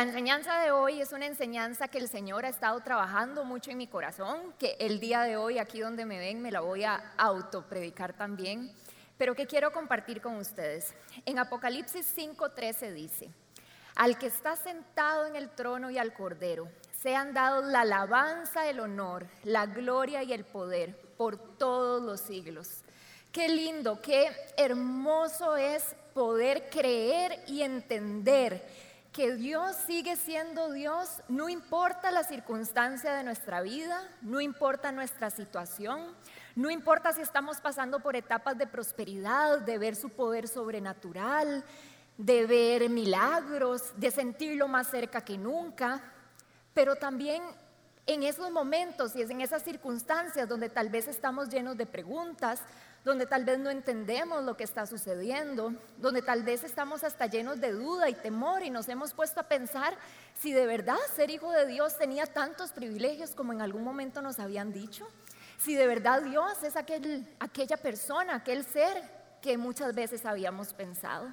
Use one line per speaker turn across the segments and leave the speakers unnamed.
La enseñanza de hoy es una enseñanza que el Señor ha estado trabajando mucho en mi corazón, que el día de hoy, aquí donde me ven, me la voy a autopredicar también, pero que quiero compartir con ustedes. En Apocalipsis 5:13 dice, al que está sentado en el trono y al cordero, sean dados la alabanza, el honor, la gloria y el poder por todos los siglos. Qué lindo, qué hermoso es poder creer y entender que Dios sigue siendo Dios, no importa la circunstancia de nuestra vida, no importa nuestra situación, no importa si estamos pasando por etapas de prosperidad, de ver su poder sobrenatural, de ver milagros, de sentirlo más cerca que nunca, pero también en esos momentos y en esas circunstancias donde tal vez estamos llenos de preguntas, donde tal vez no entendemos lo que está sucediendo, donde tal vez estamos hasta llenos de duda y temor y nos hemos puesto a pensar si de verdad ser hijo de Dios tenía tantos privilegios como en algún momento nos habían dicho, si de verdad Dios es aquel, aquella persona, aquel ser que muchas veces habíamos pensado.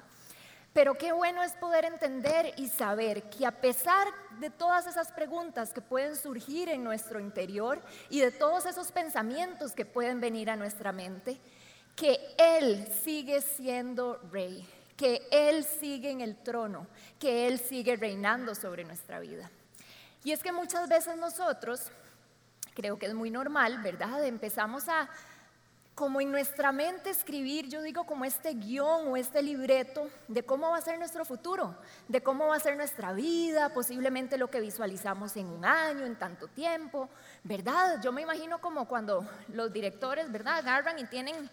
Pero qué bueno es poder entender y saber que a pesar de todas esas preguntas que pueden surgir en nuestro interior y de todos esos pensamientos que pueden venir a nuestra mente, que Él sigue siendo rey, que Él sigue en el trono, que Él sigue reinando sobre nuestra vida. Y es que muchas veces nosotros, creo que es muy normal, ¿verdad? Empezamos a, como en nuestra mente escribir, yo digo como este guion o este libreto de cómo va a ser nuestro futuro, de cómo va a ser nuestra vida, posiblemente lo que visualizamos en un año, en tanto tiempo, ¿verdad? Yo me imagino como cuando los directores, ¿verdad? Agarran y tienen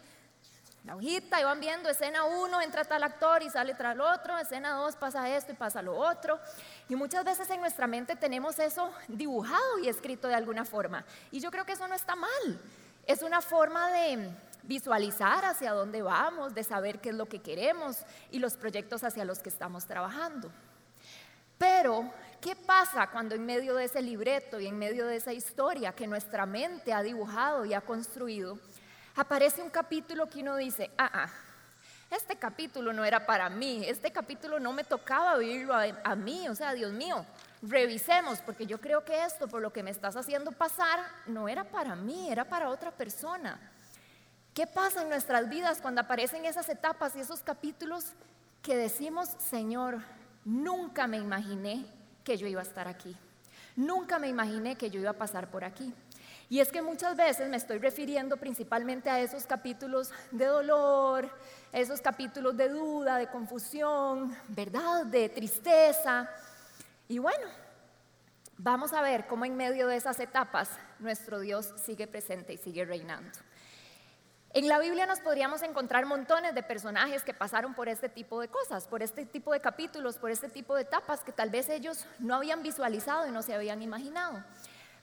la hojita y van viendo escena 1, entra tal actor y sale tras el otro, escena 2 pasa esto y pasa lo otro. Y muchas veces en nuestra mente tenemos eso dibujado y escrito de alguna forma. Y yo creo que eso no está mal. Es una forma de visualizar hacia dónde vamos, de saber qué es lo que queremos y los proyectos hacia los que estamos trabajando. Pero, ¿qué pasa cuando en medio de ese libreto y en medio de esa historia que nuestra mente ha dibujado y ha construido, aparece un capítulo que uno dice, ah, ah, este capítulo no era para mí, este capítulo no me tocaba vivirlo a, mí, o sea, Dios mío, revisemos, porque yo creo que esto, por lo que me estás haciendo pasar, no era para mí, era para otra persona. ¿Qué pasa en nuestras vidas cuando aparecen esas etapas y esos capítulos que decimos, Señor, nunca me imaginé que yo iba a estar aquí? Nunca me imaginé que yo iba a pasar por aquí. Y es que muchas veces me estoy refiriendo principalmente a esos capítulos de dolor, esos capítulos de duda, de confusión, ¿verdad? De tristeza. Y bueno, vamos a ver cómo en medio de esas etapas nuestro Dios sigue presente y sigue reinando. En la Biblia nos podríamos encontrar montones de personajes que pasaron por este tipo de cosas, por este tipo de capítulos, por este tipo de etapas que tal vez ellos no habían visualizado y no se habían imaginado.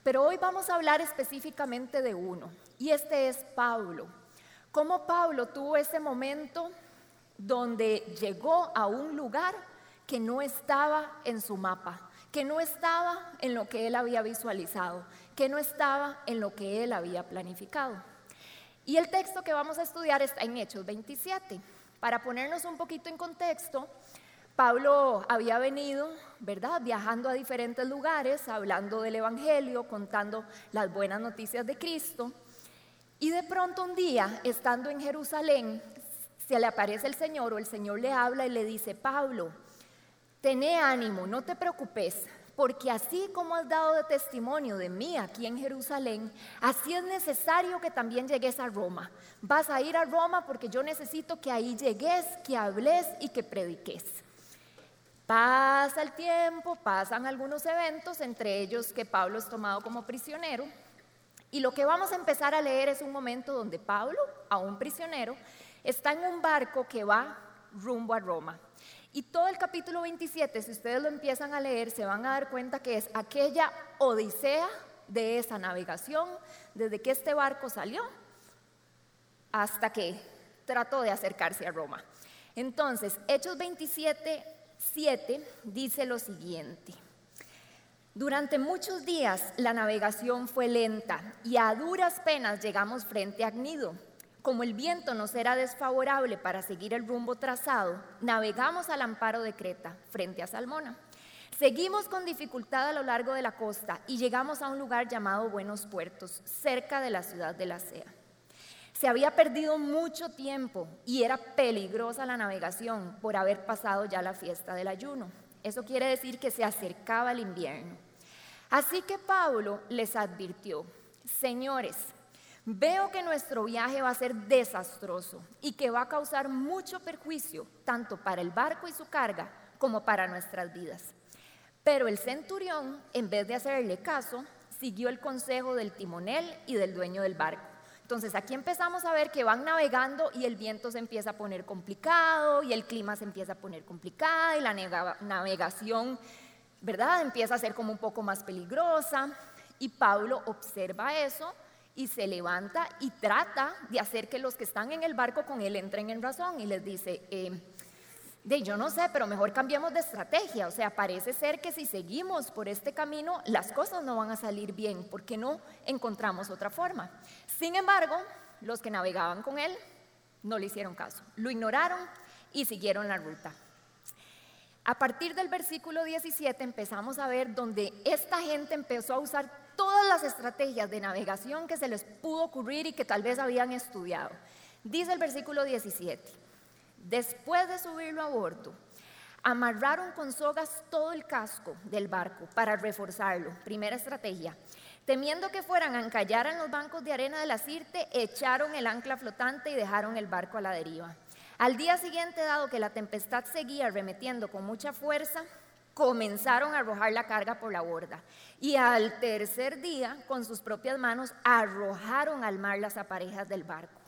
Pero hoy vamos a hablar específicamente de uno, y este es Pablo. Cómo Pablo tuvo ese momento donde llegó a un lugar que no estaba en su mapa, que no estaba en lo que él había visualizado, que no estaba en lo que él había planificado. Y el texto que vamos a estudiar está en Hechos 27. Para ponernos un poquito en contexto, Pablo había venido, ¿verdad? Viajando a diferentes lugares, hablando del Evangelio, contando las buenas noticias de Cristo. Y de pronto un día, estando en Jerusalén, se le aparece el Señor o el Señor le habla y le dice, Pablo, tené ánimo, no te preocupes, porque así como has dado de testimonio de mí aquí en Jerusalén, así es necesario que también llegues a Roma. Vas a ir a Roma porque yo necesito que ahí llegues, que hables y que prediques. Pasa el tiempo, pasan algunos eventos, entre ellos que Pablo es tomado como prisionero. Y lo que vamos a empezar a leer es un momento donde Pablo, aún prisionero, está en un barco que va rumbo a Roma. Y todo el capítulo 27, si ustedes lo empiezan a leer, se van a dar cuenta que es aquella odisea de esa navegación, desde que este barco salió hasta que trató de acercarse a Roma. Entonces, Hechos 27 7 dice lo siguiente. Durante muchos días la navegación fue lenta y a duras penas llegamos frente a Agnido. Como el viento nos era desfavorable para seguir el rumbo trazado, navegamos al amparo de Creta, frente a Salmona. Seguimos con dificultad a lo largo de la costa y llegamos a un lugar llamado Buenos Puertos, cerca de la ciudad de la Sea. Se había perdido mucho tiempo y era peligrosa la navegación por haber pasado ya la fiesta del ayuno. Eso quiere decir que se acercaba el invierno. Así que Pablo les advirtió, señores, veo que nuestro viaje va a ser desastroso y que va a causar mucho perjuicio tanto para el barco y su carga como para nuestras vidas. Pero el centurión, en vez de hacerle caso, siguió el consejo del timonel y del dueño del barco. Entonces aquí empezamos a ver que van navegando y el viento se empieza a poner complicado y el clima se empieza a poner complicado y la navegación, ¿verdad? Empieza a ser como un poco más peligrosa. Y Pablo observa eso y se levanta y trata de hacer que los que están en el barco con él entren en razón y les dice, eh, de yo no sé, pero mejor cambiemos de estrategia. O sea, parece ser que si seguimos por este camino, las cosas no van a salir bien, porque no encontramos otra forma. Sin embargo, los que navegaban con él no le hicieron caso, lo ignoraron y siguieron la ruta. A partir del versículo 17 empezamos a ver donde esta gente empezó a usar todas las estrategias de navegación que se les pudo ocurrir y que tal vez habían estudiado. Dice el versículo 17. Después de subirlo a bordo, amarraron con sogas todo el casco del barco para reforzarlo. Primera estrategia. Temiendo que fueran a encallar en los bancos de arena de la Sirte, echaron el ancla flotante y dejaron el barco a la deriva. Al día siguiente, dado que la tempestad seguía remetiendo con mucha fuerza, comenzaron a arrojar la carga por la borda. Y al tercer día, con sus propias manos, arrojaron al mar las aparejas del barco.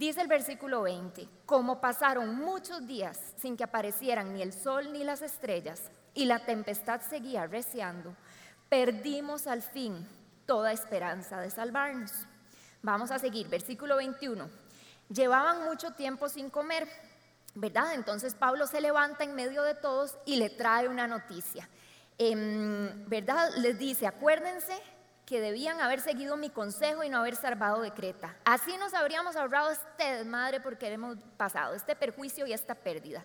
Dice el versículo 20, como pasaron muchos días sin que aparecieran ni el sol ni las estrellas y la tempestad seguía reciando, perdimos al fin toda esperanza de salvarnos. Vamos a seguir, versículo 21. Llevaban mucho tiempo sin comer, ¿verdad? Entonces Pablo se levanta en medio de todos y le trae una noticia. Em, ¿Verdad? Les dice, acuérdense que debían haber seguido mi consejo y no haber salvado de Creta. Así nos habríamos ahorrado este desmadre porque hemos pasado, este perjuicio y esta pérdida.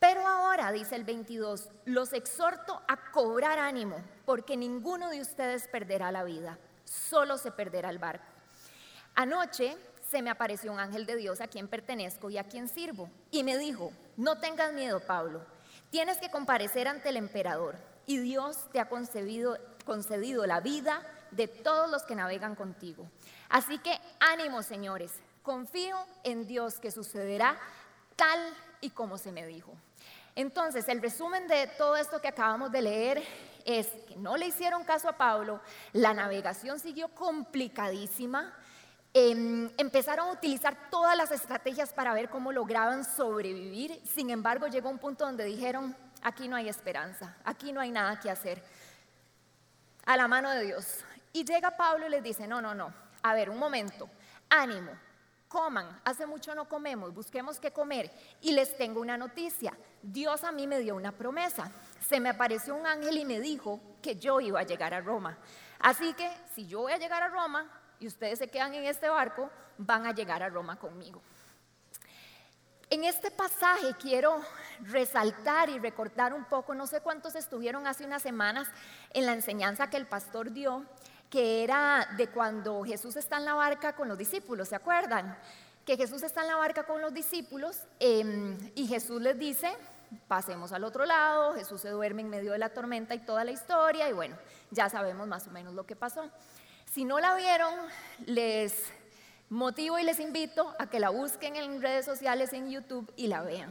Pero ahora, dice el 22, los exhorto a cobrar ánimo, porque ninguno de ustedes perderá la vida, solo se perderá el barco. Anoche se me apareció un ángel de Dios a quien pertenezco y a quien sirvo, y me dijo, no tengas miedo, Pablo, tienes que comparecer ante el emperador, y Dios te ha concedido, concedido la vida, de todos los que navegan contigo. Así que ánimo, señores, confío en Dios que sucederá tal y como se me dijo. Entonces, el resumen de todo esto que acabamos de leer es que no le hicieron caso a Pablo, la navegación siguió complicadísima, em, empezaron a utilizar todas las estrategias para ver cómo lograban sobrevivir, sin embargo llegó un punto donde dijeron, aquí no hay esperanza, aquí no hay nada que hacer, a la mano de Dios, y llega Pablo y les dice, no, no, no, a ver, un momento, ánimo, coman, hace mucho no comemos, busquemos qué comer. Y les tengo una noticia, Dios a mí me dio una promesa. Se me apareció un ángel y me dijo que yo iba a llegar a Roma. Así que si yo voy a llegar a Roma y ustedes se quedan en este barco, van a llegar a Roma conmigo. En este pasaje quiero resaltar y recordar un poco, no sé cuántos estuvieron hace unas semanas en la enseñanza que el pastor dio, que era de cuando Jesús está en la barca con los discípulos, ¿se acuerdan? Que Jesús está en la barca con los discípulos em, y Jesús les dice, pasemos al otro lado, Jesús se duerme en medio de la tormenta y toda la historia y bueno, ya sabemos más o menos lo que pasó. Si no la vieron, les motivo y les invito a que la busquen en redes sociales, en YouTube y la vean.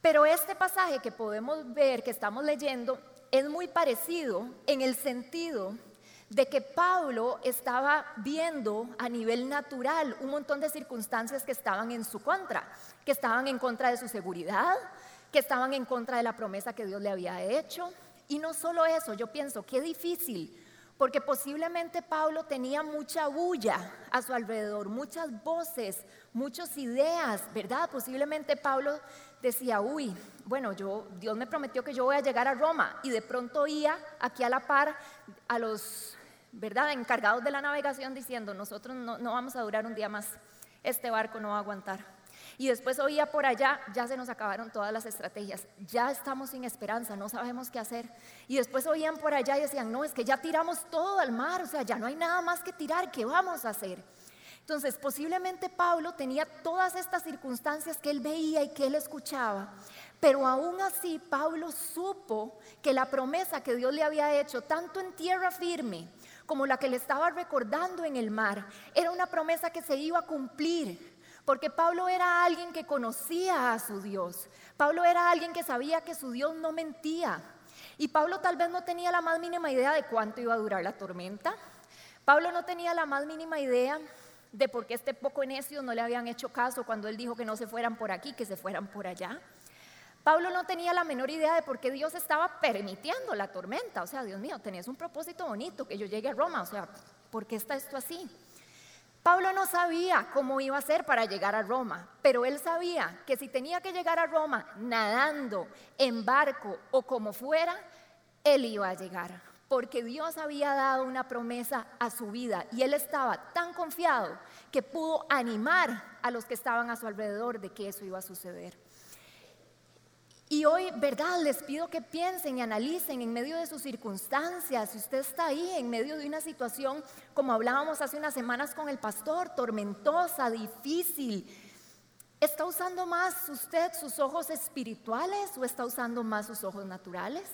Pero este pasaje que podemos ver, que estamos leyendo, es muy parecido en el sentido de que Pablo estaba viendo a nivel natural un montón de circunstancias que estaban en su contra, que estaban en contra de su seguridad, que estaban en contra de la promesa que Dios le había hecho. Y no solo eso, yo pienso, qué difícil, porque posiblemente Pablo tenía mucha bulla a su alrededor, muchas voces, muchas ideas, ¿verdad? Posiblemente Pablo decía, uy, bueno, yo, Dios me prometió que yo voy a llegar a Roma y de pronto oía aquí a la par a los ¿verdad? Encargados de la navegación diciendo, nosotros no, vamos a durar un día más, este barco no va a aguantar. Y después oía por allá, ya se nos acabaron todas las estrategias, ya estamos sin esperanza, no sabemos qué hacer. Y después oían por allá y decían, no, es que ya tiramos todo al mar, o sea, ya no hay nada más que tirar, ¿qué vamos a hacer? Entonces, posiblemente Pablo tenía todas estas circunstancias que él veía y que él escuchaba, pero aún así Pablo supo que la promesa que Dios le había hecho, tanto en tierra firme como la que le estaba recordando en el mar, era una promesa que se iba a cumplir. Porque Pablo era alguien que conocía a su Dios. Pablo era alguien que sabía que su Dios no mentía. Y Pablo tal vez no tenía la más mínima idea de cuánto iba a durar la tormenta. Pablo no tenía la más mínima idea de por qué este poco necio no le habían hecho caso cuando él dijo que no se fueran por aquí, que se fueran por allá. Pablo no tenía la menor idea de por qué Dios estaba permitiendo la tormenta. O sea, Dios mío, tenías un propósito bonito, que yo llegue a Roma. O sea, ¿por qué está esto así? Pablo no sabía cómo iba a ser para llegar a Roma, pero él sabía que si tenía que llegar a Roma nadando, en barco o como fuera, él iba a llegar porque Dios había dado una promesa a su vida y él estaba tan confiado que pudo animar a los que estaban a su alrededor de que eso iba a suceder. Y hoy, ¿verdad? Les pido que piensen y analicen en medio de sus circunstancias. Si usted está ahí en medio de una situación, como hablábamos hace unas semanas con el pastor, tormentosa, difícil, ¿está usando más usted sus ojos espirituales o está usando más sus ojos naturales?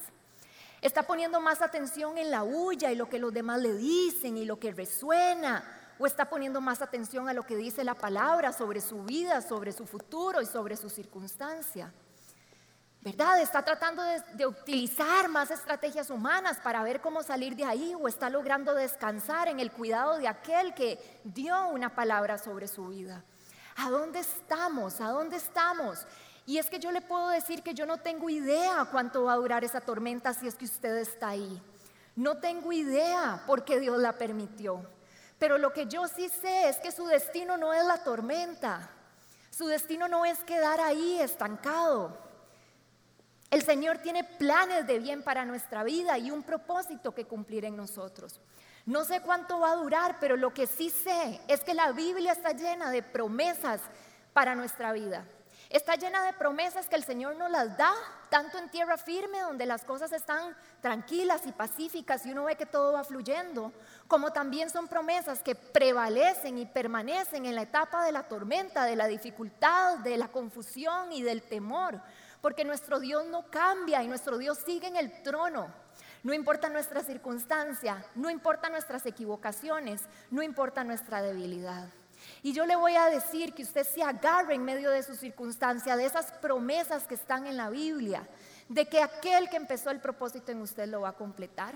Está poniendo más atención en la huya y lo que los demás le dicen y lo que resuena. O está poniendo más atención a lo que dice la palabra sobre su vida, sobre su futuro y sobre su circunstancia. ¿Verdad? Está tratando de, utilizar más estrategias humanas para ver cómo salir de ahí o está logrando descansar en el cuidado de aquel que dio una palabra sobre su vida. ¿A dónde estamos? ¿A dónde estamos? Y es que yo le puedo decir que yo no tengo idea cuánto va a durar esa tormenta si es que usted está ahí. No tengo idea por qué Dios la permitió. Pero lo que yo sí sé es que su destino no es la tormenta. Su destino no es quedar ahí estancado. El Señor tiene planes de bien para nuestra vida y un propósito que cumplir en nosotros. No sé cuánto va a durar, pero lo que sí sé es que la Biblia está llena de promesas para nuestra vida. Está llena de promesas que el Señor nos las da, tanto en tierra firme, donde las cosas están tranquilas y pacíficas y uno ve que todo va fluyendo, como también son promesas que prevalecen y permanecen en la etapa de la tormenta, de la dificultad, de la confusión y del temor, porque nuestro Dios no cambia y nuestro Dios sigue en el trono. No importa nuestra circunstancia, no importa nuestras equivocaciones, no importa nuestra debilidad. Y yo le voy a decir que usted se agarre en medio de su circunstancia, de esas promesas que están en la Biblia, de que aquel que empezó el propósito en usted lo va a completar,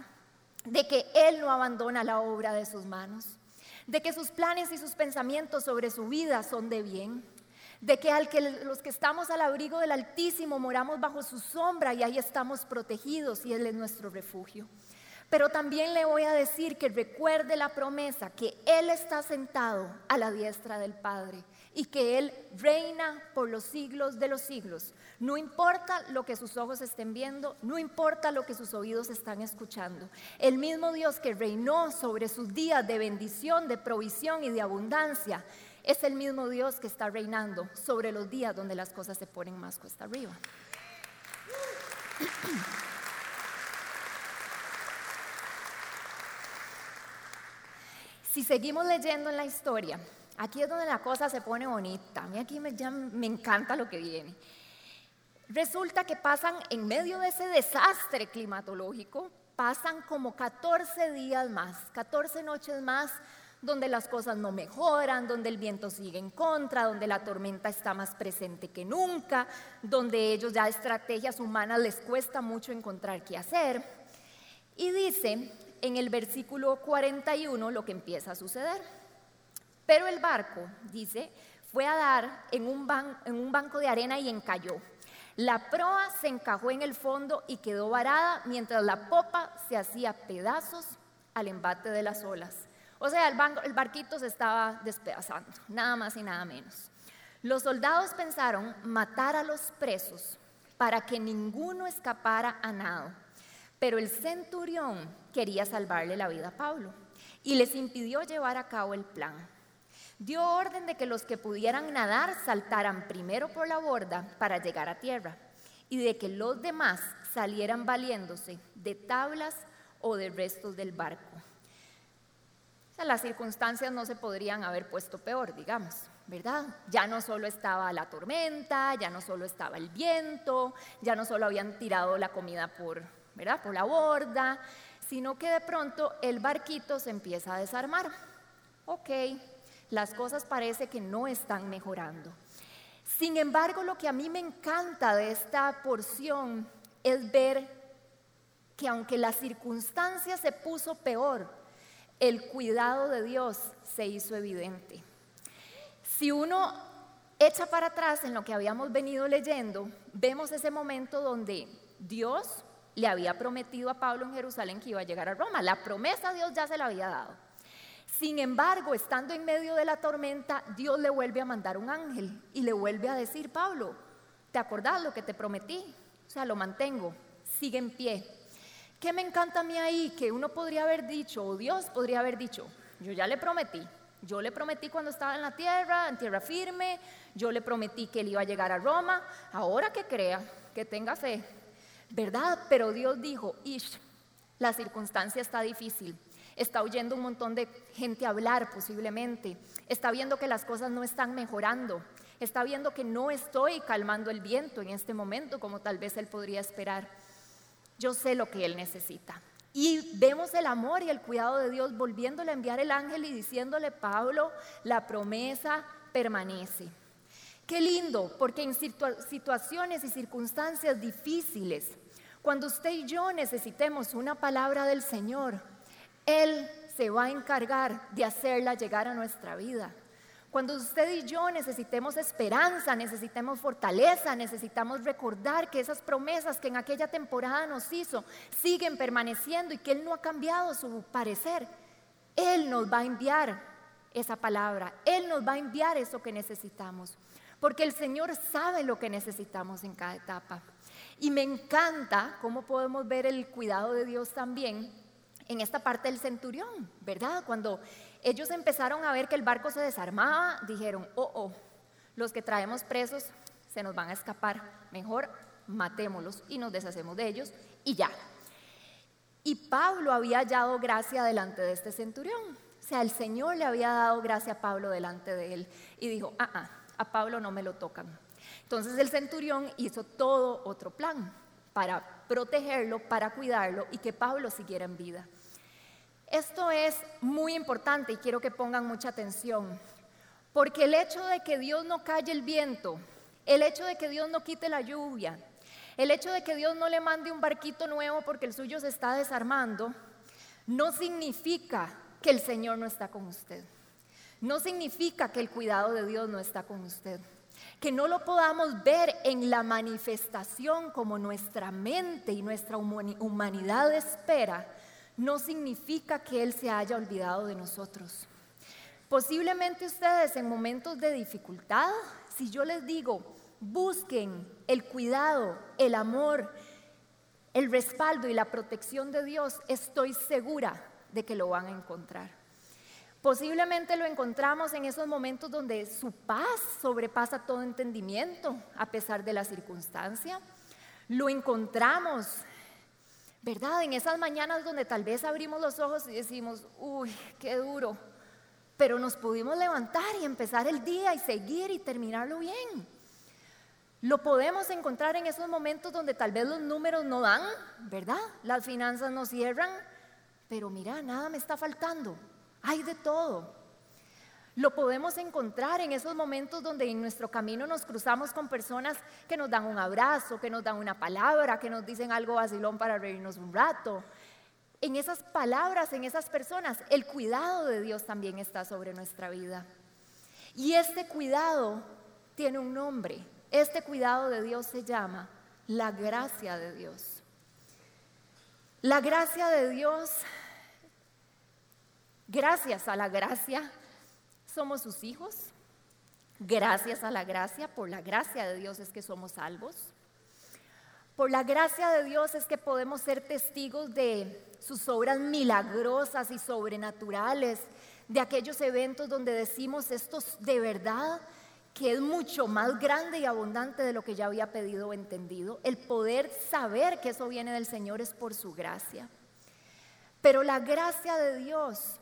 de que Él no abandona la obra de sus manos, de que sus planes y sus pensamientos sobre su vida son de bien, de que, al que los que estamos al abrigo del Altísimo moramos bajo su sombra y ahí estamos protegidos y Él es nuestro refugio. Pero también le voy a decir que recuerde la promesa que Él está sentado a la diestra del Padre y que Él reina por los siglos de los siglos. No importa lo que sus ojos estén viendo, no importa lo que sus oídos están escuchando. El mismo Dios que reinó sobre sus días de bendición, de provisión y de abundancia, es el mismo Dios que está reinando sobre los días donde las cosas se ponen más cuesta arriba. Si seguimos leyendo en la historia, aquí es donde la cosa se pone bonita. A mí aquí me, ya me encanta lo que viene. Resulta que pasan en medio de ese desastre climatológico, pasan como 14 días más, 14 noches más donde las cosas no mejoran, donde el viento sigue en contra, donde la tormenta está más presente que nunca, donde ellos ya estrategias humanas les cuesta mucho encontrar qué hacer. Y dice en el versículo 41 lo que empieza a suceder. Pero el barco, dice, fue a dar en un, en un banco de arena y encalló. La proa se encajó en el fondo y quedó varada mientras la popa se hacía pedazos al embate de las olas. O sea, el, barquito se estaba despedazando, nada más y nada menos. Los soldados pensaron matar a los presos para que ninguno escapara a nado. Pero el centurión quería salvarle la vida a Pablo y les impidió llevar a cabo el plan. Dio orden de que los que pudieran nadar saltaran primero por la borda para llegar a tierra y de que los demás salieran valiéndose de tablas o de restos del barco. Las circunstancias no se podrían haber puesto peor, digamos, ¿verdad? Ya no solo estaba la tormenta, ya no solo estaba el viento, ya no solo habían tirado la comida por, ¿verdad? por la borda, sino que de pronto el barquito se empieza a desarmar. Ok, las cosas parece que no están mejorando. Sin embargo, lo que a mí me encanta de esta porción es ver que aunque la circunstancia se puso peor, el cuidado de Dios se hizo evidente. Si uno echa para atrás en lo que habíamos venido leyendo, vemos ese momento donde Dios le había prometido a Pablo en Jerusalén que iba a llegar a Roma. La promesa Dios ya se la había dado. Sin embargo, estando en medio de la tormenta, Dios le vuelve a mandar un ángel y le vuelve a decir, Pablo, ¿te acordás lo que te prometí? O sea, lo mantengo, sigue en pie. ¿Qué me encanta a mí ahí? Que uno podría haber dicho, o Dios podría haber dicho, yo ya le prometí, yo le prometí cuando estaba en la tierra, en tierra firme, yo le prometí que él iba a llegar a Roma, ahora que crea, que tenga fe, ¿verdad? Pero Dios dijo, Ish, la circunstancia está difícil, está oyendo un montón de gente hablar posiblemente, está viendo que las cosas no están mejorando, está viendo que no estoy calmando el viento en este momento como tal vez él podría esperar. Yo sé lo que él necesita. Y vemos el amor y el cuidado de Dios volviéndole a enviar el ángel y diciéndole, Pablo, la promesa permanece. Qué lindo, porque en situaciones y circunstancias difíciles, cuando usted y yo necesitemos una palabra del Señor, Él se va a encargar de hacerla llegar a nuestra vida. Cuando usted y yo necesitemos esperanza, necesitemos fortaleza, necesitamos recordar que esas promesas que en aquella temporada nos hizo siguen permaneciendo y que Él no ha cambiado su parecer, Él nos va a enviar esa palabra, Él nos va a enviar eso que necesitamos, porque el Señor sabe lo que necesitamos en cada etapa. Y me encanta cómo podemos ver el cuidado de Dios también en esta parte del centurión, ¿verdad? Cuando ellos empezaron a ver que el barco se desarmaba, dijeron, oh, oh, los que traemos presos se nos van a escapar, mejor matémoslos y nos deshacemos de ellos y ya. Y Pablo había hallado gracia delante de este centurión. O sea, el Señor le había dado gracia a Pablo delante de él y dijo, ah, ah, a Pablo no me lo tocan. Entonces el centurión hizo todo otro plan para protegerlo, para cuidarlo y que Pablo siguiera en vida. Esto es muy importante y quiero que pongan mucha atención, porque el hecho de que Dios no calle el viento, el hecho de que Dios no quite la lluvia, el hecho de que Dios no le mande un barquito nuevo porque el suyo se está desarmando, no significa que el Señor no está con usted. No significa que el cuidado de Dios no está con usted. Que no lo podamos ver en la manifestación como nuestra mente y nuestra humanidad espera, no significa que Él se haya olvidado de nosotros. Posiblemente ustedes en momentos de dificultad, si yo les digo, busquen el cuidado, el amor, el respaldo y la protección de Dios, estoy segura de que lo van a encontrar. Posiblemente lo encontramos en esos momentos donde su paz sobrepasa todo entendimiento a pesar de la circunstancia. Lo encontramos ¿verdad? En esas mañanas donde tal vez abrimos los ojos y decimos, uy, qué duro, pero nos pudimos levantar y empezar el día y seguir y terminarlo bien. Lo podemos encontrar en esos momentos donde tal vez los números no dan, ¿verdad? Las finanzas no cierran, pero mira, nada me está faltando, hay de todo. Lo podemos encontrar en esos momentos donde en nuestro camino nos cruzamos con personas que nos dan un abrazo, que nos dan una palabra, que nos dicen algo vacilón para reírnos un rato. En esas palabras, en esas personas, el cuidado de Dios también está sobre nuestra vida. Y este cuidado tiene un nombre. Este cuidado de Dios se llama la gracia de Dios. La gracia de Dios, gracias a la gracia, somos sus hijos. Gracias a la gracia, por la gracia de Dios es que somos salvos. Por la gracia de Dios es que podemos ser testigos de sus obras milagrosas y sobrenaturales, de aquellos eventos donde decimos esto de verdad que es mucho más grande y abundante de lo que ya había pedido o entendido. El poder saber que eso viene del Señor es por su gracia. Pero la gracia de Dios,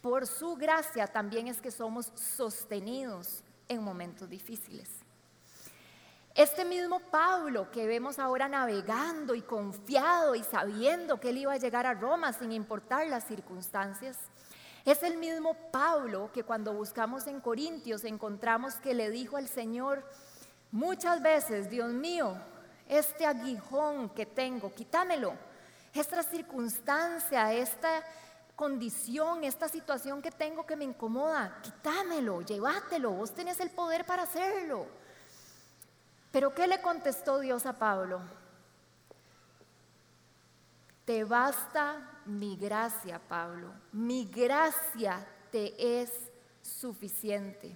por su gracia, también es que somos sostenidos en momentos difíciles. Este mismo Pablo que vemos ahora navegando y confiado y sabiendo que él iba a llegar a Roma sin importar las circunstancias, es el mismo Pablo que cuando buscamos en Corintios encontramos que le dijo al Señor muchas veces, Dios mío, este aguijón que tengo, quítamelo. Esta circunstancia, esta condición, esta situación que tengo que me incomoda, quítamelo, llévatelo, vos tenés el poder para hacerlo. Pero ¿qué le contestó Dios a Pablo? Te basta mi gracia, Pablo. Mi gracia te es suficiente.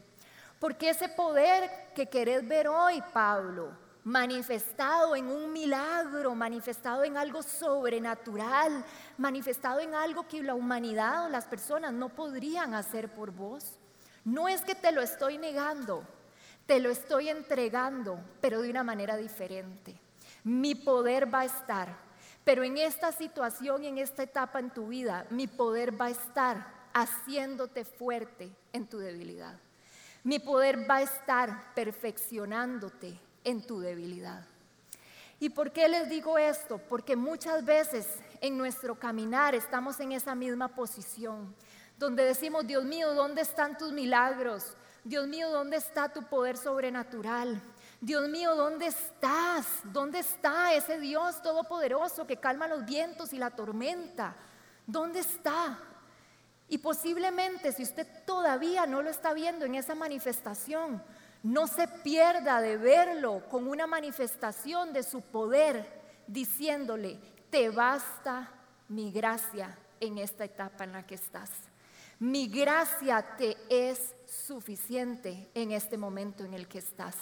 Porque ese poder que querés ver hoy, Pablo, manifestado en un milagro, manifestado en algo sobrenatural, manifestado en algo que la humanidad o las personas no podrían hacer por vos. No es que te lo estoy negando, te lo estoy entregando, pero de una manera diferente. Mi poder va a estar pero en esta situación en esta etapa en tu vida, mi poder va a estar haciéndote fuerte en tu debilidad. Mi poder va a estar perfeccionándote en tu debilidad. ¿Y por qué les digo esto? Porque muchas veces en nuestro caminar estamos en esa misma posición, donde decimos, Dios mío, ¿dónde están tus milagros? Dios mío, ¿dónde está tu poder sobrenatural? Dios mío, ¿dónde estás? ¿Dónde está ese Dios todopoderoso que calma los vientos y la tormenta? ¿Dónde está? Y posiblemente si usted todavía no lo está viendo en esa manifestación, no se pierda de verlo con una manifestación de su poder, diciéndole, te basta mi gracia en esta etapa en la que estás. Mi gracia te es suficiente en este momento en el que estás.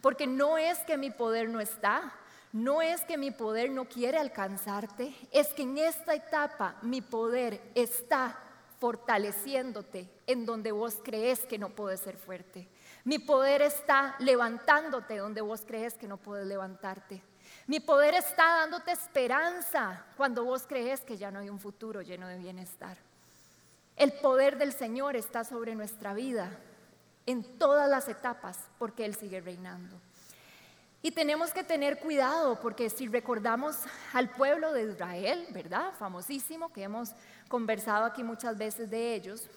Porque no es que mi poder no está, no es que mi poder no quiere alcanzarte, es que en esta etapa mi poder está fortaleciéndote en donde vos crees que no puedes ser fuerte. Mi poder está levantándote donde vos crees que no puedes levantarte. Mi poder está dándote esperanza cuando vos crees que ya no hay un futuro lleno de bienestar. El poder del Señor está sobre nuestra vida en todas las etapas porque Él sigue reinando. Y tenemos que tener cuidado porque si recordamos al pueblo de Israel, ¿verdad? Famosísimo, que hemos conversado aquí muchas veces de ellos.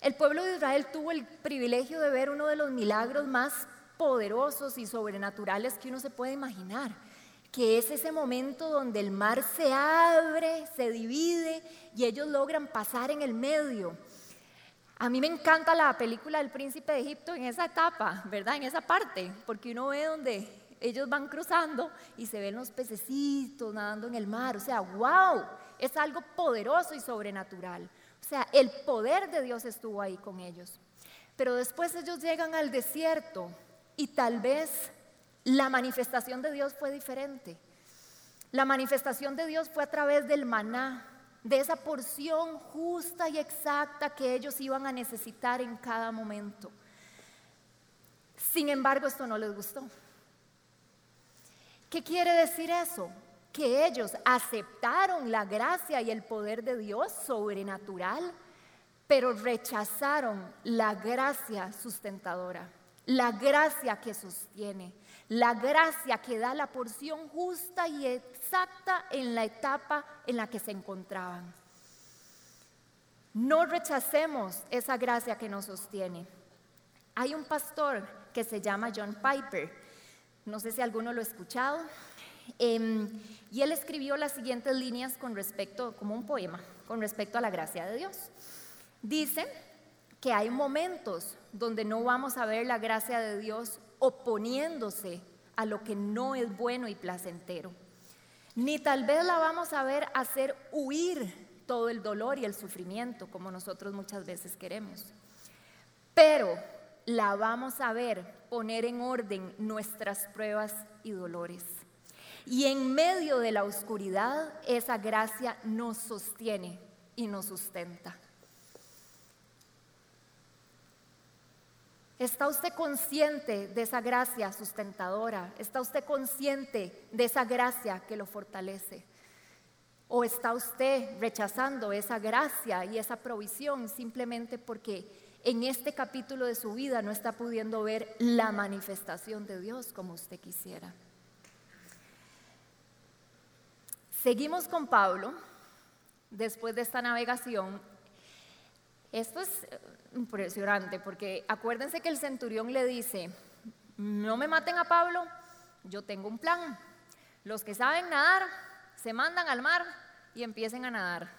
El pueblo de Israel tuvo el privilegio de ver uno de los milagros más poderosos y sobrenaturales que uno se puede imaginar, que es ese momento donde el mar se abre, se divide y ellos logran pasar en el medio. A mí me encanta la película del príncipe de Egipto en esa etapa, ¿verdad? En esa parte, porque uno ve donde ellos van cruzando y se ven los pececitos nadando en el mar. O sea, wow, es algo poderoso y sobrenatural. Sea, el poder de Dios estuvo ahí con ellos. Pero después ellos llegan al desierto y tal vez la manifestación de Dios fue diferente. La manifestación de Dios fue a través del maná, de esa porción justa y exacta que ellos iban a necesitar en cada momento. Sin embargo, esto no les gustó. ¿Qué quiere decir eso? Que ellos aceptaron la gracia y el poder de Dios sobrenatural, pero rechazaron la gracia sustentadora, la gracia que sostiene, la gracia que da la porción justa y exacta en la etapa en la que se encontraban. No rechacemos esa gracia que nos sostiene. Hay un pastor que se llama John Piper, no sé si alguno lo ha escuchado, em, y él escribió las siguientes líneas con respecto, como un poema, con respecto a la gracia de Dios. Dice que hay momentos donde no vamos a ver la gracia de Dios oponiéndose a lo que no es bueno y placentero. Ni tal vez la vamos a ver hacer huir todo el dolor y el sufrimiento como nosotros muchas veces queremos. Pero la vamos a ver poner en orden nuestras pruebas y dolores. Y en medio de la oscuridad, esa gracia nos sostiene y nos sustenta. ¿Está usted consciente de esa gracia sustentadora? ¿Está usted consciente de esa gracia que lo fortalece? ¿O está usted rechazando esa gracia y esa provisión simplemente porque en este capítulo de su vida no está pudiendo ver la manifestación de Dios como usted quisiera? Seguimos con Pablo después de esta navegación. Esto es impresionante porque acuérdense que el centurión le dice, no me maten a Pablo, yo tengo un plan. Los que saben nadar se mandan al mar y empiecen a nadar.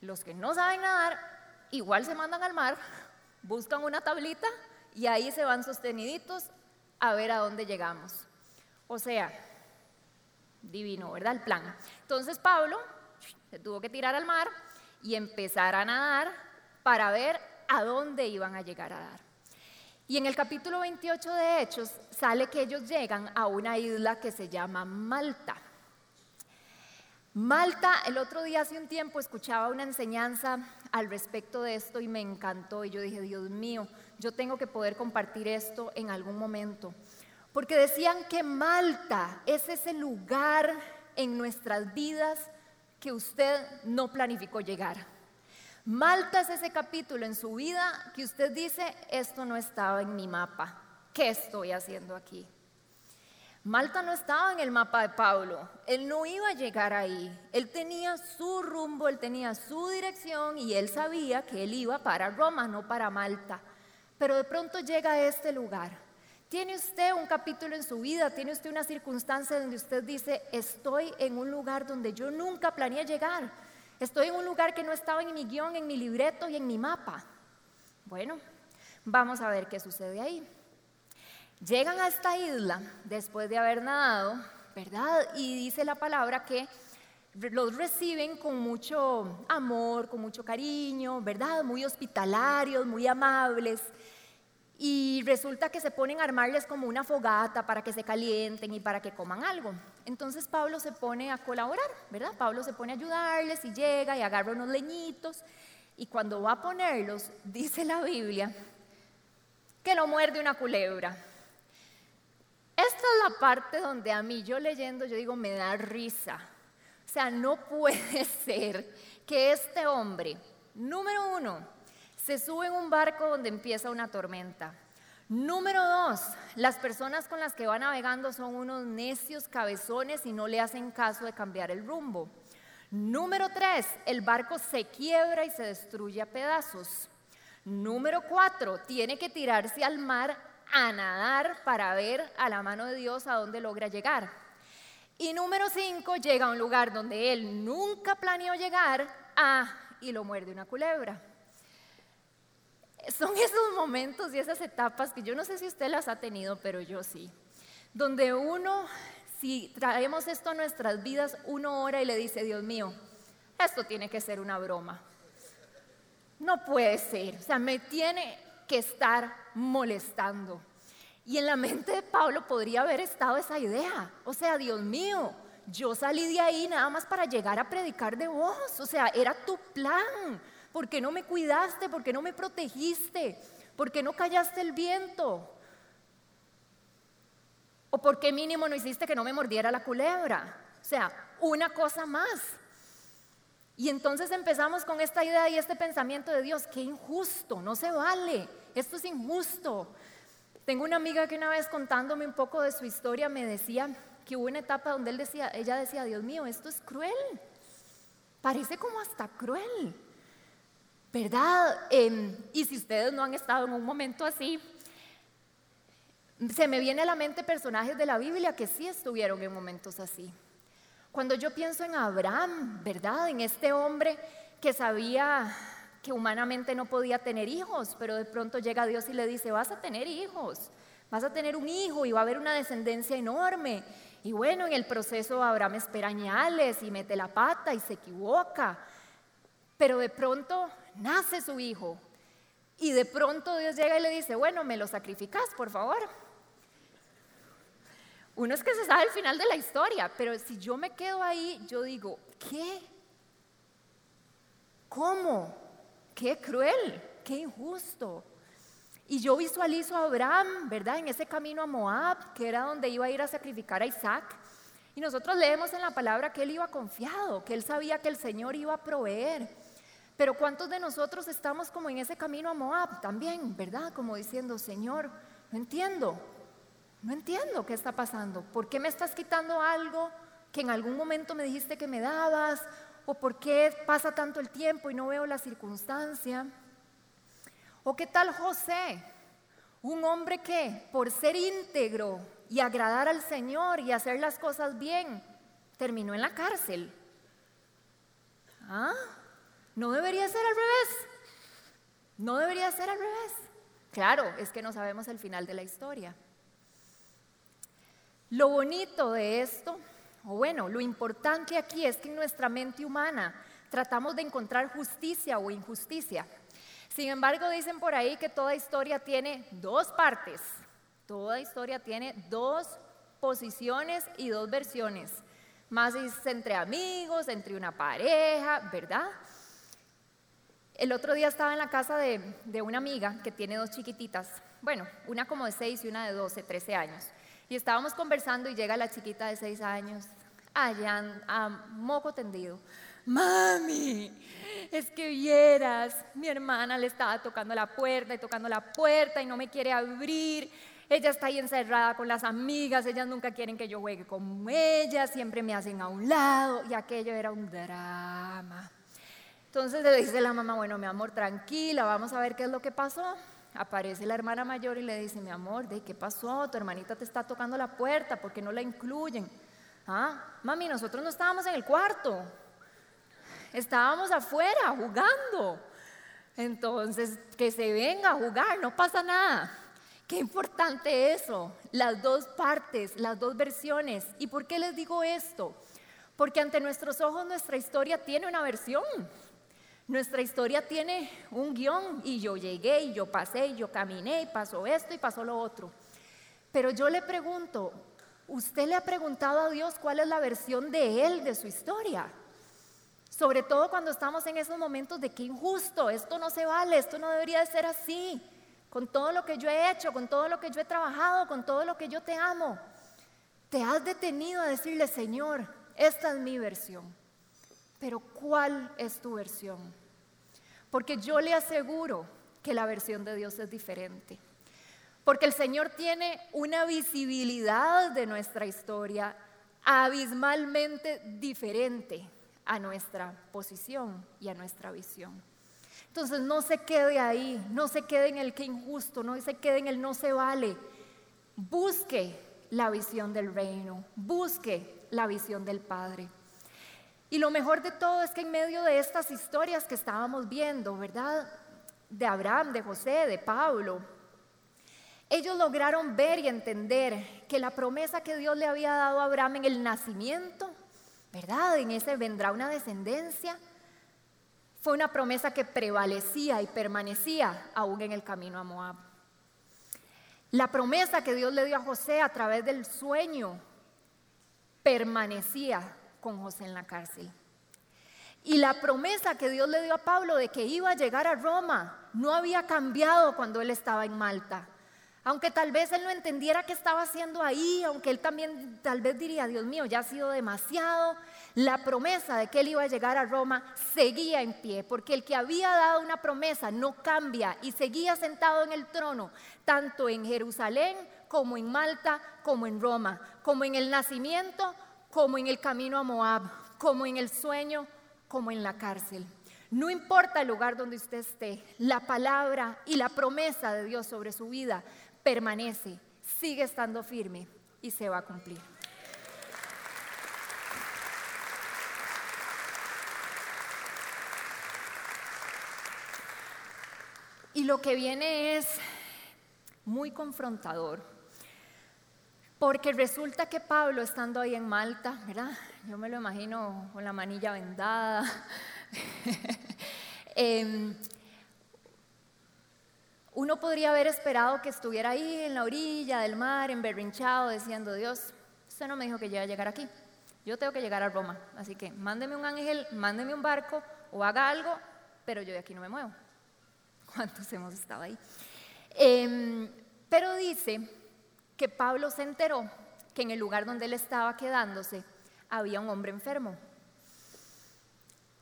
Los que no saben nadar igual se mandan al mar, buscan una tablita y ahí se van sosteniditos a ver a dónde llegamos. O sea, divino, ¿verdad? El plan. Entonces Pablo se tuvo que tirar al mar y empezar a nadar para ver a dónde iban a llegar a dar. Y en el capítulo 28 de Hechos sale que ellos llegan a una isla que se llama Malta. Malta, el otro día hace un tiempo escuchaba una enseñanza al respecto de esto y me encantó y yo dije, Dios mío, yo tengo que poder compartir esto en algún momento. Porque decían que Malta es ese lugar en nuestras vidas que usted no planificó llegar. Malta es ese capítulo en su vida que usted dice, esto no estaba en mi mapa. ¿Qué estoy haciendo aquí? Malta no estaba en el mapa de Pablo. Él no iba a llegar ahí. Él tenía su rumbo, él tenía su dirección y él sabía que él iba para Roma, no para Malta. Pero de pronto llega a este lugar. ¿Tiene usted un capítulo en su vida? ¿Tiene usted una circunstancia donde usted dice, estoy en un lugar donde yo nunca planeé llegar? Estoy en un lugar que no estaba en mi guion, en mi libreto y en mi mapa. Bueno, vamos a ver qué sucede ahí. Llegan a esta isla después de haber nadado, ¿verdad? Y dice la palabra que los reciben con mucho amor, con mucho cariño, ¿verdad? Muy hospitalarios, muy amables. Y resulta que se ponen a armarles como una fogata para que se calienten y para que coman algo. Entonces Pablo se pone a colaborar, ¿verdad? Pablo se pone a ayudarles y llega y agarra unos leñitos. Y cuando va a ponerlos, dice la Biblia, que lo muerde una culebra. Esta es la parte donde a mí, yo leyendo, yo digo, me da risa. O sea, no puede ser que este hombre, número uno, se sube en un barco donde empieza una tormenta. Número dos, las personas con las que va navegando son unos necios cabezones y no le hacen caso de cambiar el rumbo. Número tres, el barco se quiebra y se destruye a pedazos. Número cuatro, tiene que tirarse al mar a nadar para ver a la mano de Dios a dónde logra llegar. Y número cinco, llega a un lugar donde él nunca planeó llegar, ah, y lo muerde una culebra son esos momentos y esas etapas que yo no sé si usted las ha tenido, pero yo sí. Donde uno, si traemos esto a nuestras vidas, uno ora y le dice, Dios mío, esto tiene que ser una broma. No puede ser, o sea, me tiene que estar molestando. Y en la mente de Pablo podría haber estado esa idea. O sea, Dios mío, yo salí de ahí nada más para llegar a predicar de vos. O sea, era tu plan. ¿Por qué no me cuidaste? ¿Por qué no me protegiste? ¿Por qué no callaste el viento? ¿O por qué mínimo no hiciste que no me mordiera la culebra? O sea, una cosa más. Y entonces empezamos con esta idea y este pensamiento de Dios, qué injusto, no se vale, esto es injusto. Tengo una amiga que una vez contándome un poco de su historia me decía que hubo una etapa donde él decía, ella decía, Dios mío, esto es cruel, parece como hasta cruel. ¿Verdad? Em, y si ustedes no han estado en un momento así, se me viene a la mente personajes de la Biblia que sí estuvieron en momentos así. Cuando yo pienso en Abraham, ¿verdad? En este hombre que sabía que humanamente no podía tener hijos, pero de pronto llega Dios y le dice, vas a tener hijos, vas a tener un hijo y va a haber una descendencia enorme. Y bueno, en el proceso Abraham espera añales y mete la pata y se equivoca, pero de pronto nace su hijo. Y de pronto Dios llega y le dice, bueno, me lo sacrificas, por favor. Uno es que se sabe el final de la historia, pero si yo me quedo ahí, yo digo, ¿qué? ¿Cómo? Qué cruel, qué injusto. Y yo visualizo a Abraham, ¿verdad? En ese camino a Moab, que era donde iba a ir a sacrificar a Isaac. Y nosotros leemos en la palabra que él iba confiado, que él sabía que el Señor iba a proveer. Pero ¿cuántos de nosotros estamos como en ese camino a Moab también, verdad? Como diciendo, Señor, no entiendo, no entiendo qué está pasando. ¿Por qué me estás quitando algo que en algún momento me dijiste que me dabas? ¿O por qué pasa tanto el tiempo y no veo la circunstancia? ¿O qué tal José? Un hombre que por ser íntegro y agradar al Señor y hacer las cosas bien, terminó en la cárcel. ¿Ah? ¿No debería ser al revés? ¿No debería ser al revés? Claro, es que no sabemos el final de la historia. Lo bonito de esto, o bueno, lo importante aquí es que en nuestra mente humana tratamos de encontrar justicia o injusticia. Sin embargo, dicen por ahí que toda historia tiene dos partes. Toda historia tiene dos posiciones y dos versiones. Más es entre amigos, entre una pareja, ¿verdad? El otro día estaba en la casa de, una amiga que tiene dos chiquititas, bueno, una como de 6 y una de 12, 13 años. Y estábamos conversando y llega la chiquita de 6 años, allá a moco tendido. Mami, es que vieras, mi hermana le estaba tocando la puerta y tocando la puerta y no me quiere abrir. Ella está ahí encerrada con las amigas, ellas nunca quieren que yo juegue con ellas, siempre me hacen a un lado y aquello era un drama. Entonces le dice la mamá, bueno, mi amor, tranquila, vamos a ver qué es lo que pasó. Aparece la hermana mayor y le dice, mi amor, ¿de qué pasó? Tu hermanita te está tocando la puerta, ¿por qué no la incluyen? Ah, mami, nosotros no estábamos en el cuarto, estábamos afuera jugando. Entonces, que se venga a jugar, no pasa nada. Qué importante eso, las dos partes, las dos versiones. ¿Y por qué les digo esto? Porque ante nuestros ojos nuestra historia tiene una versión. Nuestra historia tiene un guion y yo llegué y yo pasé y yo caminé y pasó esto y pasó lo otro. Pero yo le pregunto, ¿usted le ha preguntado a Dios cuál es la versión de Él de su historia? Sobre todo cuando estamos en esos momentos de que injusto, esto no se vale, esto no debería de ser así. Con todo lo que yo he hecho, con todo lo que yo he trabajado, con todo lo que yo te amo. Te has detenido a decirle, Señor, esta es mi versión. Pero ¿cuál es tu versión? Porque yo le aseguro que la versión de Dios es diferente. Porque el Señor tiene una visibilidad de nuestra historia abismalmente diferente a nuestra posición y a nuestra visión. Entonces no se quede ahí, no se quede en el que injusto, no se quede en el no se vale. Busque la visión del reino, busque la visión del Padre. Y lo mejor de todo es que en medio de estas historias que estábamos viendo, ¿verdad? De Abraham, de José, de Pablo, ellos lograron ver y entender que la promesa que Dios le había dado a Abraham en el nacimiento ¿verdad? En ese vendrá una descendencia. Fue una promesa que prevalecía y permanecía aún en el camino a Moab. La promesa que Dios le dio a José a través del sueño permanecía con José en la cárcel. Y la promesa que Dios le dio a Pablo de que iba a llegar a Roma no había cambiado cuando él estaba en Malta. Aunque tal vez él no entendiera qué estaba haciendo ahí, aunque él también tal vez diría, Dios mío, ya ha sido demasiado, la promesa de que él iba a llegar a Roma seguía en pie, porque el que había dado una promesa no cambia y seguía sentado en el trono, tanto en Jerusalén como en Malta, como en Roma, como en el nacimiento, como en el camino a Moab, como en el sueño, como en la cárcel. No importa el lugar donde usted esté, la palabra y la promesa de Dios sobre su vida permanece, sigue estando firme y se va a cumplir. Y lo que viene es muy confrontador, porque resulta que Pablo estando ahí en Malta, ¿verdad? Yo me lo imagino con la manilla vendada. eh, uno podría haber esperado que estuviera ahí en la orilla del mar, emberrinchado, diciendo, Dios, usted no me dijo que yo iba a llegar aquí. Yo tengo que llegar a Roma. Así que mándeme un ángel, mándeme un barco o haga algo, pero yo de aquí no me muevo. ¿Cuántos hemos estado ahí? Em, pero dice que Pablo se enteró que en el lugar donde él estaba quedándose había un hombre enfermo.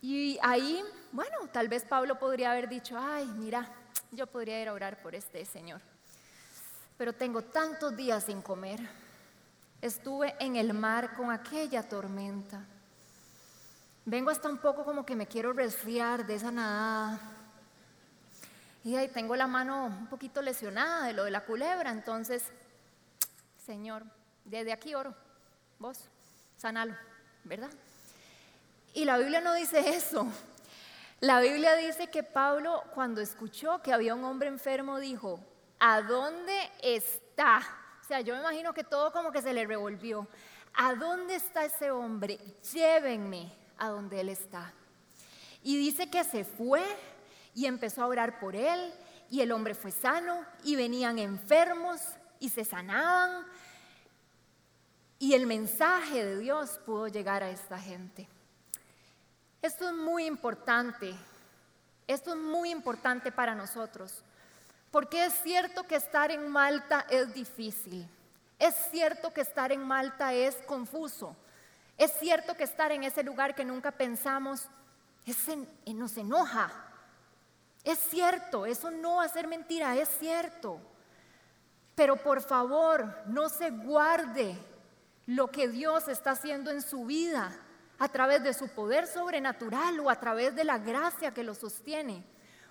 Y ahí, bueno, tal vez Pablo podría haber dicho, ay, mira, yo podría ir a orar por este Señor. Pero tengo tantos días sin comer. Estuve en el mar con aquella tormenta. Vengo hasta un poco como que me quiero resfriar de esa nadada. Y ahí tengo la mano un poquito lesionada de lo de la culebra. Entonces, Señor, desde aquí oro. Vos, sanalo, ¿verdad? Y la Biblia no dice eso. La Biblia dice que Pablo, cuando escuchó que había un hombre enfermo, dijo, ¿a dónde está? O sea, yo me imagino que todo como que se le revolvió. ¿A dónde está ese hombre? Llévenme a donde él está. Y dice que se fue y empezó a orar por él y el hombre fue sano y venían enfermos y se sanaban. Y el mensaje de Dios pudo llegar a esta gente. Esto es muy importante, esto es muy importante para nosotros, porque es cierto que estar en Malta es difícil, es cierto que estar en Malta es confuso, es cierto que estar en ese lugar que nunca pensamos nos enoja, es cierto, eso no va a ser mentira, es cierto. Pero por favor, no se guarde lo que Dios está haciendo en su vida a través de su poder sobrenatural o a través de la gracia que lo sostiene.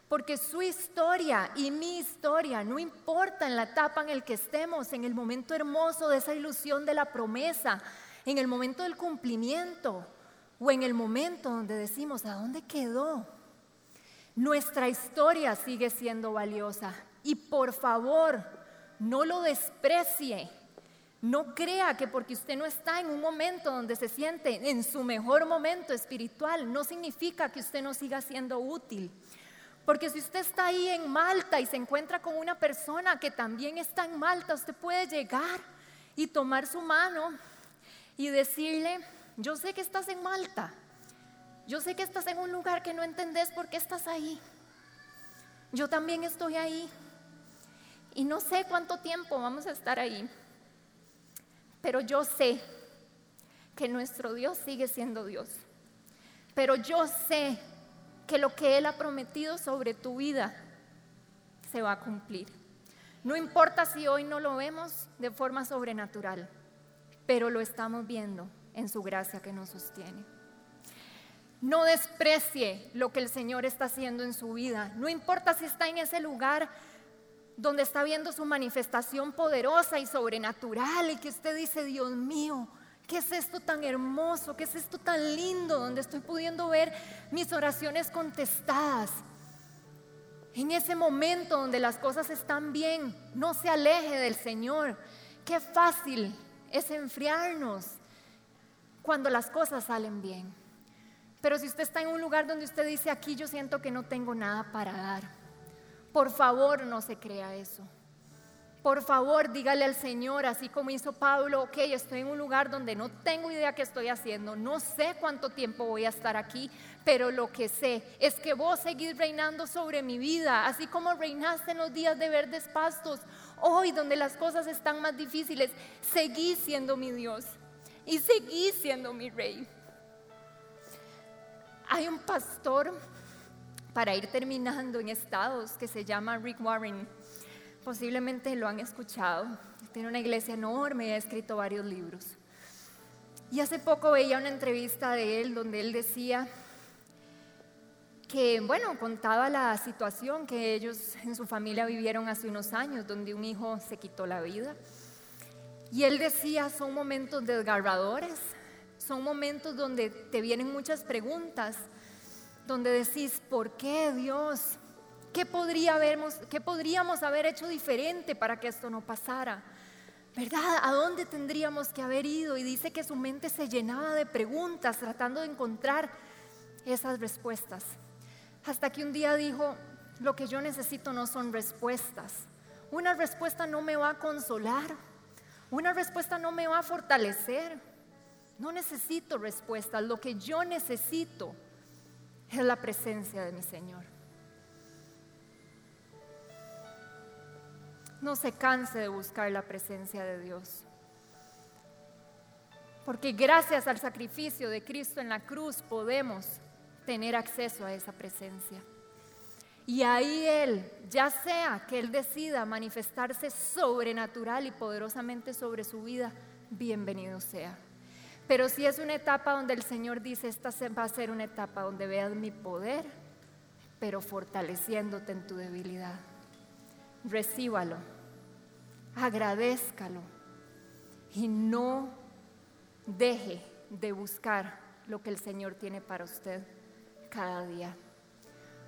Porque su historia y mi historia, no importa en la etapa en el que estemos, en el momento hermoso de esa ilusión de la promesa, en el momento del cumplimiento o en el momento donde decimos, ¿a dónde quedó? Nuestra historia sigue siendo valiosa y por favor, no lo desprecie. No crea que porque usted no está en un momento donde se siente en su mejor momento espiritual, no significa que usted no siga siendo útil. Porque si usted está ahí en Malta y se encuentra con una persona que también está en Malta, usted puede llegar y tomar su mano y decirle, yo sé que estás en Malta, yo sé que estás en un lugar que no entendés por qué estás ahí. Yo también estoy ahí. Y no sé cuánto tiempo vamos a estar ahí. Pero yo sé que nuestro Dios sigue siendo Dios. Pero yo sé que lo que Él ha prometido sobre tu vida se va a cumplir. No importa si hoy no lo vemos de forma sobrenatural, pero lo estamos viendo en su gracia que nos sostiene. No desprecie lo que el Señor está haciendo en su vida. No importa si está en ese lugar donde está viendo su manifestación poderosa y sobrenatural y que usted dice, Dios mío, ¿qué es esto tan hermoso? ¿Qué es esto tan lindo? Donde estoy pudiendo ver mis oraciones contestadas. En ese momento donde las cosas están bien, no se aleje del Señor. Qué fácil es enfriarnos cuando las cosas salen bien. Pero si usted está en un lugar donde usted dice, aquí yo siento que no tengo nada para dar por favor, no se crea eso. Por favor, dígale al Señor, así como hizo Pablo, ok, estoy en un lugar donde no tengo idea qué estoy haciendo, no sé cuánto tiempo voy a estar aquí, pero lo que sé es que vos seguís reinando sobre mi vida, así como reinaste en los días de verdes pastos, hoy donde las cosas están más difíciles, seguís siendo mi Dios y seguís siendo mi rey. Hay un pastor para ir terminando en estados que se llama Rick Warren. Posiblemente lo han escuchado. Tiene una iglesia enorme y ha escrito varios libros. Y hace poco veía una entrevista de él donde él decía que, bueno, contaba la situación que ellos en su familia vivieron hace unos años, donde un hijo se quitó la vida. Y él decía, son momentos desgarradores, son momentos donde te vienen muchas preguntas, donde decís, ¿por qué Dios? ¿Qué, podría ¿Qué podríamos haber hecho diferente para que esto no pasara? ¿Verdad? ¿A dónde tendríamos que haber ido? Y dice que su mente se llenaba de preguntas tratando de encontrar esas respuestas. Hasta que un día dijo, lo que yo necesito no son respuestas. Una respuesta no me va a consolar. Una respuesta no me va a fortalecer. No necesito respuestas. Lo que yo necesito es la presencia de mi Señor. no se canse de buscar la presencia de Dios. Porque gracias al sacrificio de Cristo en la cruz podemos tener acceso a esa presencia. Y ahí Él, ya sea que Él decida manifestarse sobrenatural y poderosamente sobre su vida, bienvenido sea. Pero si es una etapa donde el Señor dice, esta va a ser una etapa donde veas mi poder, pero fortaleciéndote en tu debilidad, recíbalo, agradézcalo y no deje de buscar lo que el Señor tiene para usted cada día.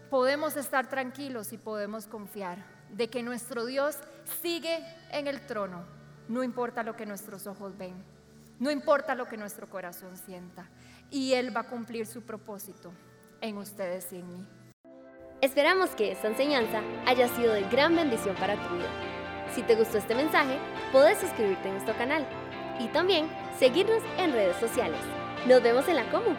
Podemos estar tranquilos y podemos confiar de que nuestro Dios sigue en el trono, no importa lo que nuestros ojos ven, no importa lo que nuestro corazón sienta, y Él va a cumplir su propósito en ustedes y en mí.
Esperamos que esta enseñanza haya sido de gran bendición para tu vida. Si te gustó este mensaje, puedes suscribirte a nuestro canal y también seguirnos en redes sociales. Nos vemos en la Comu.